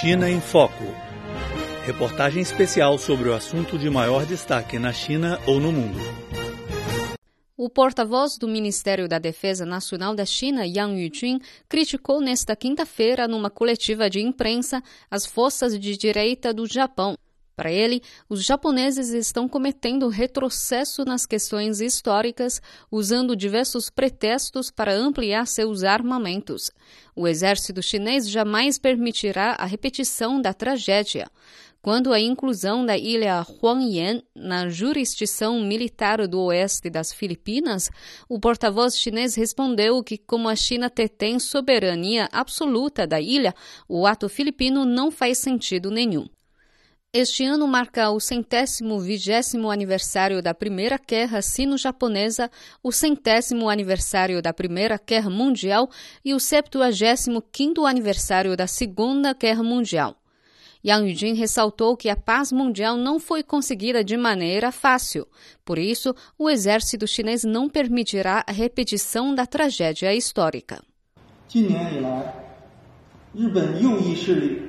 China em Foco. Reportagem especial sobre o assunto de maior destaque na China ou no mundo. O porta-voz do Ministério da Defesa Nacional da China, Yang Yujun, criticou nesta quinta-feira, numa coletiva de imprensa, as forças de direita do Japão. Para ele, os japoneses estão cometendo retrocesso nas questões históricas, usando diversos pretextos para ampliar seus armamentos. O exército chinês jamais permitirá a repetição da tragédia. Quando a inclusão da ilha Huangyan na jurisdição militar do oeste das Filipinas, o porta-voz chinês respondeu que, como a China detém soberania absoluta da ilha, o ato filipino não faz sentido nenhum. Este ano marca o centésimo vigésimo aniversário da Primeira Guerra Sino-Japonesa, o centésimo aniversário da Primeira Guerra Mundial e o septuagésimo quinto aniversário da Segunda Guerra Mundial. Yang Yujin ressaltou que a paz mundial não foi conseguida de maneira fácil. Por isso, o exército chinês não permitirá a repetição da tragédia histórica. 近年以来，日本右翼势力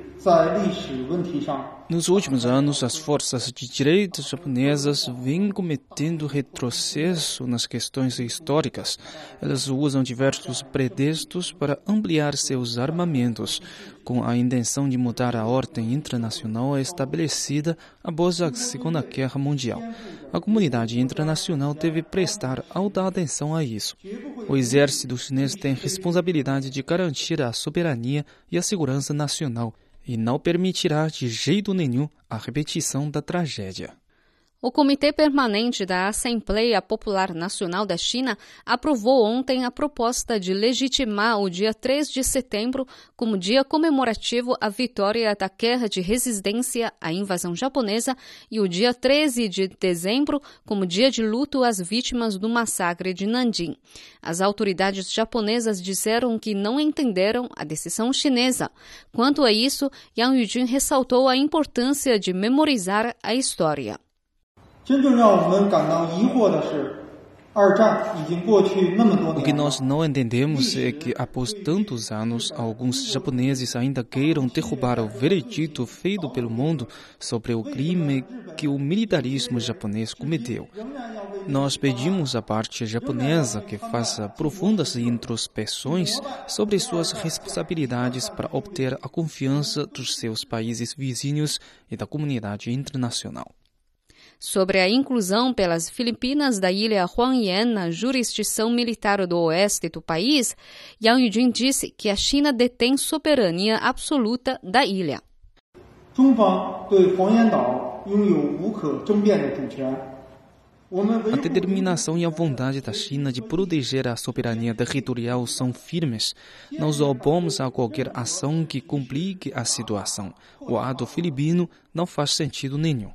nos últimos anos, as forças de direita japonesas vêm cometendo retrocesso nas questões históricas. Elas usam diversos pretextos para ampliar seus armamentos, com a intenção de mudar a ordem internacional estabelecida após a Segunda Guerra Mundial. A comunidade internacional deve prestar alta atenção a isso. O exército chinês tem responsabilidade de garantir a soberania e a segurança nacional e não permitirá de jeito nenhum a repetição da tragédia. O Comitê Permanente da Assembleia Popular Nacional da China aprovou ontem a proposta de legitimar o dia 3 de setembro como dia comemorativo à vitória da guerra de resistência à invasão japonesa e o dia 13 de dezembro como dia de luto às vítimas do massacre de Nanjing. As autoridades japonesas disseram que não entenderam a decisão chinesa. Quanto a isso, Yang Yujin ressaltou a importância de memorizar a história. 真正让我们感到疑惑的是，o que nós não entendemos é que, após tantos anos, alguns japoneses ainda queiram derrubar o veredito feito pelo mundo sobre o crime que o militarismo japonês cometeu. Nós pedimos à parte japonesa que faça profundas introspecções sobre suas responsabilidades para obter a confiança dos seus países vizinhos e da comunidade internacional. Sobre a inclusão pelas Filipinas da ilha Huangyan na jurisdição militar do oeste do país, Yang Yujin disse que a China detém soberania absoluta da ilha. A determinação e a vontade da China de proteger a soberania territorial são firmes. Nos opomos a qualquer ação que complique a situação. O ato filipino não faz sentido nenhum.